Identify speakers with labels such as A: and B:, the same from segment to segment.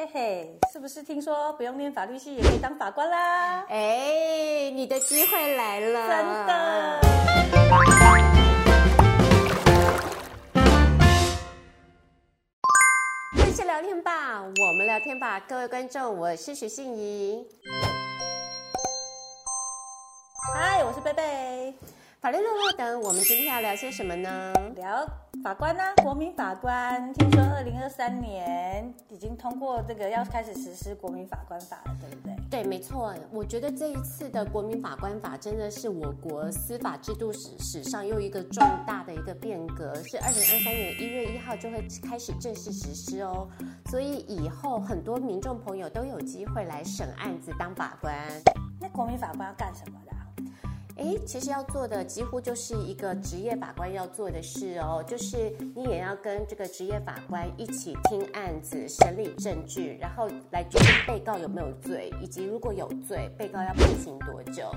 A: 嘿嘿，是不是听说不用念法律系也可以当法官啦？
B: 哎，你的机会来了，
A: 真的。
B: 这是聊天吧，我们聊天吧，各位观众，我是徐信
A: 仪。
B: 法律路路等，我们今天要聊些什么呢？
A: 聊法官呢、啊，国民法官。听说二零二三年已经通过这个要开始实施国民法官法了，对不对？
B: 对，没错。我觉得这一次的国民法官法真的是我国司法制度史史上又一个重大的一个变革，是二零二三年一月一号就会开始正式实施哦。所以以后很多民众朋友都有机会来审案子当法官。
A: 那国民法官要干什么的？
B: 哎，其实要做的几乎就是一个职业法官要做的事哦，就是你也要跟这个职业法官一起听案子、审理证据，然后来决定被告有没有罪，以及如果有罪，被告要判刑多久。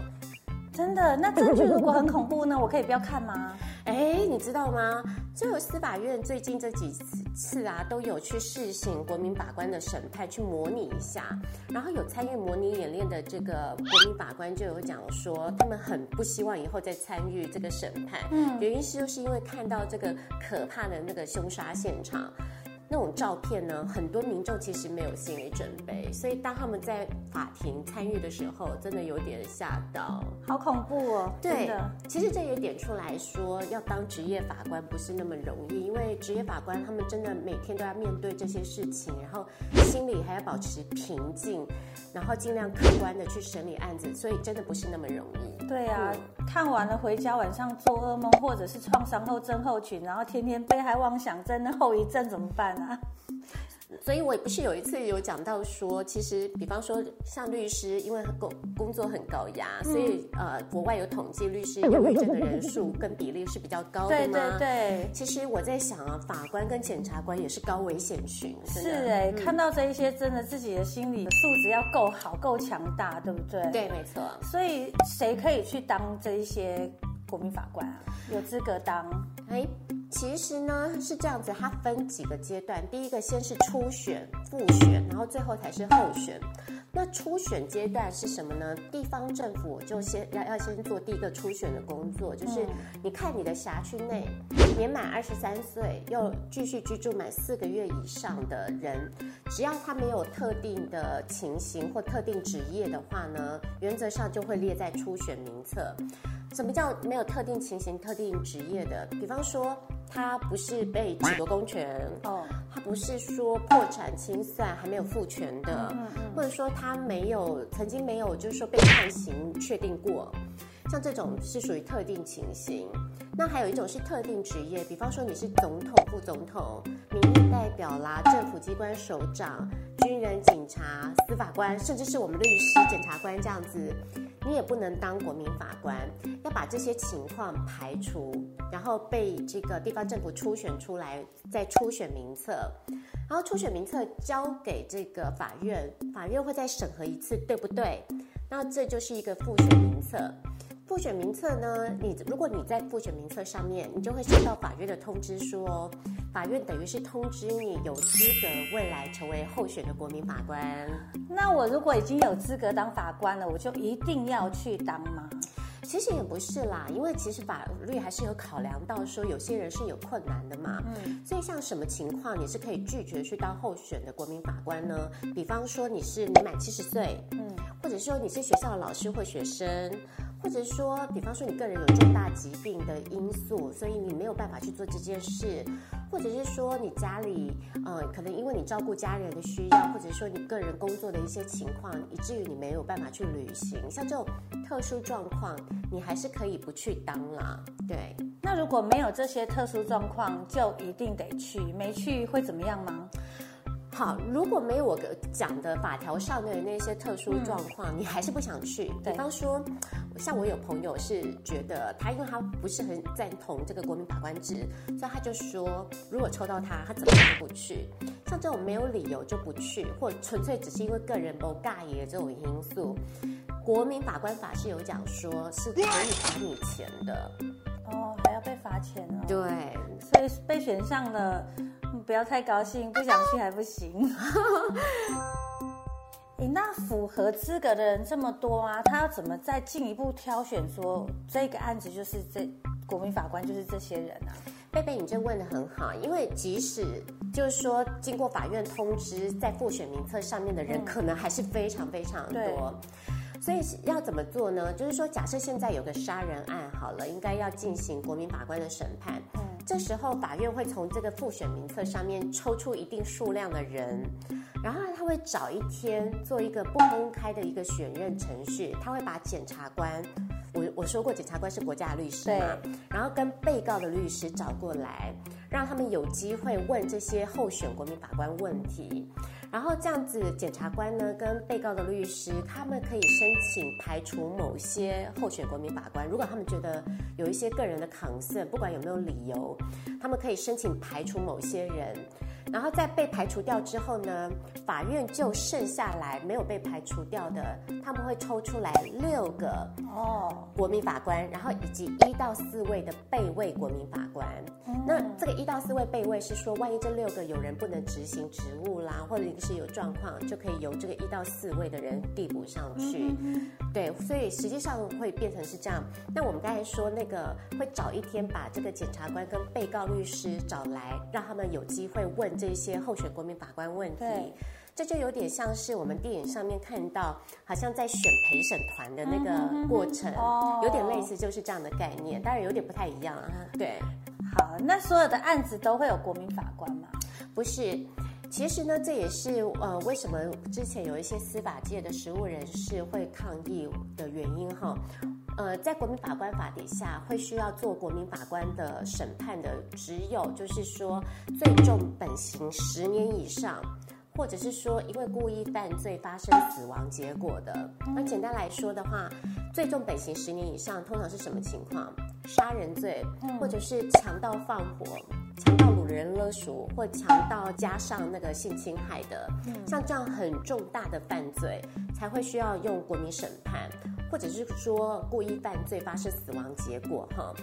A: 真的？那证据如果很恐怖呢？我可以不要看吗？
B: 哎，你知道吗？就有司法院最近这几次啊，都有去试行国民法官的审判，去模拟一下。然后有参与模拟演练的这个国民法官就有讲说，他们很不希望以后再参与这个审判。嗯，原因是就是因为看到这个可怕的那个凶杀现场。那种照片呢，很多民众其实没有心理准备，所以当他们在法庭参与的时候，真的有点吓到，
A: 好恐怖哦。
B: 对的，其实这也点出来说，要当职业法官不是那么容易，因为职业法官他们真的每天都要面对这些事情，然后心里还要保持平静，然后尽量客观的去审理案子，所以真的不是那么容易。
A: 对啊，嗯、看完了回家晚上做噩梦，或者是创伤后症候群，然后天天被害妄想症的后遗症怎么办啊？
B: 所以，我不是有一次有讲到说，其实，比方说，像律师，因为工工作很高压，嗯、所以呃，国外有统计，律师忧郁症的人数跟比例是比较高的嘛。
A: 对对对。
B: 其实我在想啊，法官跟检察官也是高危险群。
A: 是哎、欸，嗯、看到这一些，真的自己的心理素质要够好、够强大，对不对？
B: 对，没错。
A: 所以，谁可以去当这一些国民法官啊？有资格当？
B: 哎。其实呢是这样子，它分几个阶段。第一个先是初选、复选，然后最后才是候选。那初选阶段是什么呢？地方政府就先要要先做第一个初选的工作，就是你看你的辖区内年满二十三岁又继续居住满四个月以上的人，只要他没有特定的情形或特定职业的话呢，原则上就会列在初选名册。什么叫没有特定情形、特定职业的？比方说。他不是被褫夺公权哦，他不是说破产清算还没有复权的，嗯嗯，或者说他没有曾经没有就是说被判刑确定过，像这种是属于特定情形。那还有一种是特定职业，比方说你是总统、副总统、民意代表啦、政府机关首长、军人、警察、司法官，甚至是我们律师、检察官这样子。你也不能当国民法官，要把这些情况排除，然后被这个地方政府初选出来，再初选名册，然后初选名册交给这个法院，法院会再审核一次，对不对？那这就是一个复选名册。复选名册呢，你如果你在复选名册上面，你就会收到法院的通知书哦法院等于是通知你有资格未来成为候选的国民法官。
A: 那我如果已经有资格当法官了，我就一定要去当吗？
B: 其实也不是啦，因为其实法律还是有考量到说有些人是有困难的嘛。嗯，所以像什么情况你是可以拒绝去当候选的国民法官呢？比方说你是年满七十岁，嗯，或者说你是学校的老师或学生。或者说，比方说你个人有重大疾病的因素，所以你没有办法去做这件事；或者是说你家里，呃，可能因为你照顾家人的需要，或者说你个人工作的一些情况，以至于你没有办法去旅行。像这种特殊状况，你还是可以不去当啦。对，
A: 那如果没有这些特殊状况，就一定得去，没去会怎么样吗？
B: 好，如果没有我讲的法条上的那些特殊状况，嗯、你还是不想去。比方说，像我有朋友是觉得他，因为他不是很赞同这个国民法官制，所以他就说，如果抽到他，他怎么都不去。像这种没有理由就不去，或纯粹只是因为个人不尬意的这种因素，国民法官法是有讲说是可以罚你钱的。
A: 哦，还要被罚钱哦。
B: 对，
A: 所以被选上了。不要太高兴，不想去还不行。诶，那符合资格的人这么多啊，他要怎么再进一步挑选说这个案子就是这国民法官就是这些人啊？
B: 贝贝，你这问的很好，因为即使就是说经过法院通知，在复选名册上面的人，嗯、可能还是非常非常多。所以要怎么做呢？就是说，假设现在有个杀人案，好了，应该要进行国民法官的审判。嗯，这时候法院会从这个复选名册上面抽出一定数量的人，然后他会找一天做一个不公开的一个选任程序，他会把检察官，我我说过检察官是国家律师嘛，然后跟被告的律师找过来，让他们有机会问这些候选国民法官问题。然后这样子，检察官呢跟被告的律师，他们可以申请排除某些候选国民法官。如果他们觉得有一些个人的抗 n 不管有没有理由，他们可以申请排除某些人。然后在被排除掉之后呢，法院就剩下来没有被排除掉的，他们会抽出来六个哦国民法官，然后以及一到四位的备位国民法官。嗯、那这个一到四位备位是说，万一这六个有人不能执行职务啦，或者临时有状况，就可以由这个一到四位的人递补上去。嗯、对，所以实际上会变成是这样。那我们刚才说那个会找一天把这个检察官跟被告律师找来，让他们有机会问。这些候选国民法官问题，这就有点像是我们电影上面看到，好像在选陪审团的那个过程，有点类似，就是这样的概念，当然有点不太一样啊。对，
A: 好，那所有的案子都会有国民法官吗？
B: 不是，其实呢，这也是呃，为什么之前有一些司法界的实务人士会抗议的原因哈。呃，在国民法官法底下，会需要做国民法官的审判的，只有就是说最重本刑十年以上，或者是说因为故意犯罪发生死亡结果的。那简单来说的话，最重本刑十年以上，通常是什么情况？杀人罪，或者是强盗放火、强盗掳人勒赎，或强盗加上那个性侵害的，像这样很重大的犯罪，才会需要用国民审判。或者是说故意犯罪发生死亡结果哈，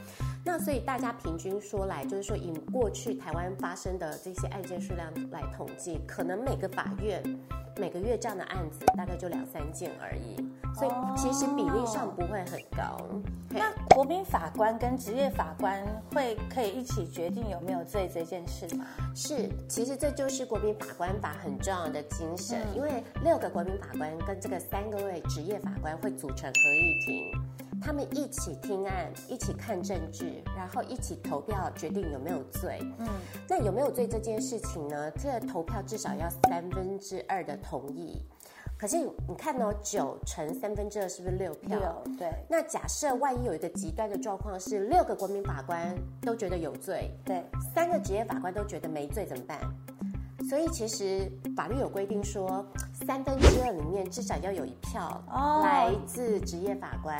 B: 那所以大家平均说来，就是说以过去台湾发生的这些案件数量来统计，可能每个法院每个月这样的案子大概就两三件而已，所以其实比例上不会很高。
A: 哦、那国民法官跟职业法官会可以一起决定有没有罪这件事吗？
B: 是，其实这就是国民法官法很重要的精神，嗯、因为六个国民法官跟这个三个位职业法官会组成。合议庭，他们一起听案，一起看证据，然后一起投票决定有没有罪。嗯，那有没有罪这件事情呢？这个投票至少要三分之二的同意。可是你看哦，九乘三分之二是不是六票？六，对。
A: 那
B: 假设万一有一个极端的状况是六个国民法官都觉得有罪，
A: 对，
B: 三个职业法官都觉得没罪，怎么办？所以其实法律有规定说，三分之二里面至少要有一票来自职业法官。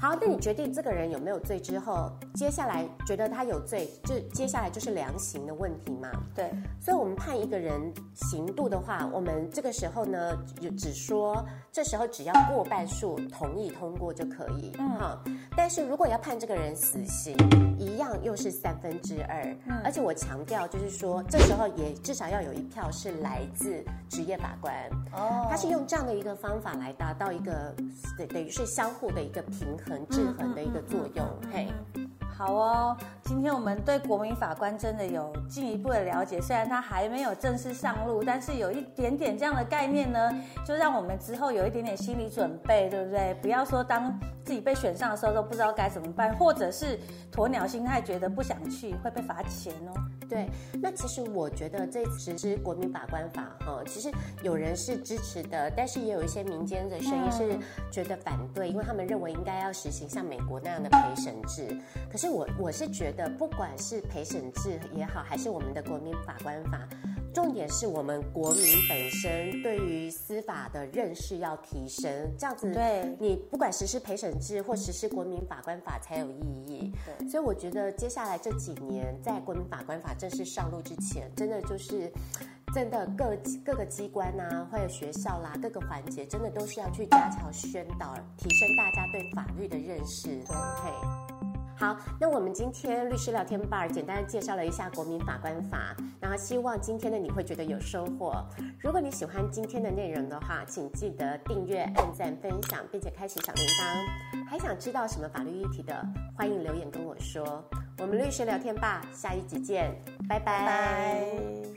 B: 好，那你决定这个人有没有罪之后，接下来觉得他有罪，就接下来就是量刑的问题嘛。
A: 对，
B: 所以我们判一个人刑度的话，我们这个时候呢，就只说这时候只要过半数同意通过就可以。嗯，好。但是如果要判这个人死刑，一样又是三分之二。嗯，而且我强调就是说，这时候也至少要有一票是来自职业法官。哦，他是用这样的一个方法来达到一个等等于是相互的一个平衡。很制衡的一个作用，嘿，
A: 好哦。今天我们对国民法官真的有进一步的了解，虽然他还没有正式上路，但是有一点点这样的概念呢，就让我们之后有一点点心理准备，对不对？不要说当自己被选上的时候都不知道该怎么办，或者是鸵鸟心态，觉得不想去会被罚钱哦。
B: 对，那其实我觉得这次实施国民法官法哈，其实有人是支持的，但是也有一些民间的声音是觉得反对，因为他们认为应该要实行像美国那样的陪审制。可是我我是觉得，不管是陪审制也好，还是我们的国民法官法。重点是我们国民本身对于司法的认识要提升，这样子，对你不管实施陪审制或实施国民法官法才有意义。对，所以我觉得接下来这几年，在国民法官法正式上路之前，真的就是真的各各个机关啊，或者学校啦，各个环节，真的都是要去加强宣导，提升大家对法律的认识。好，那我们今天律师聊天吧简单介绍了一下国民法官法，然后希望今天的你会觉得有收获。如果你喜欢今天的内容的话，请记得订阅、按赞、分享，并且开启小铃铛。还想知道什么法律议题的，欢迎留言跟我说。我们律师聊天吧，下一集见，拜拜。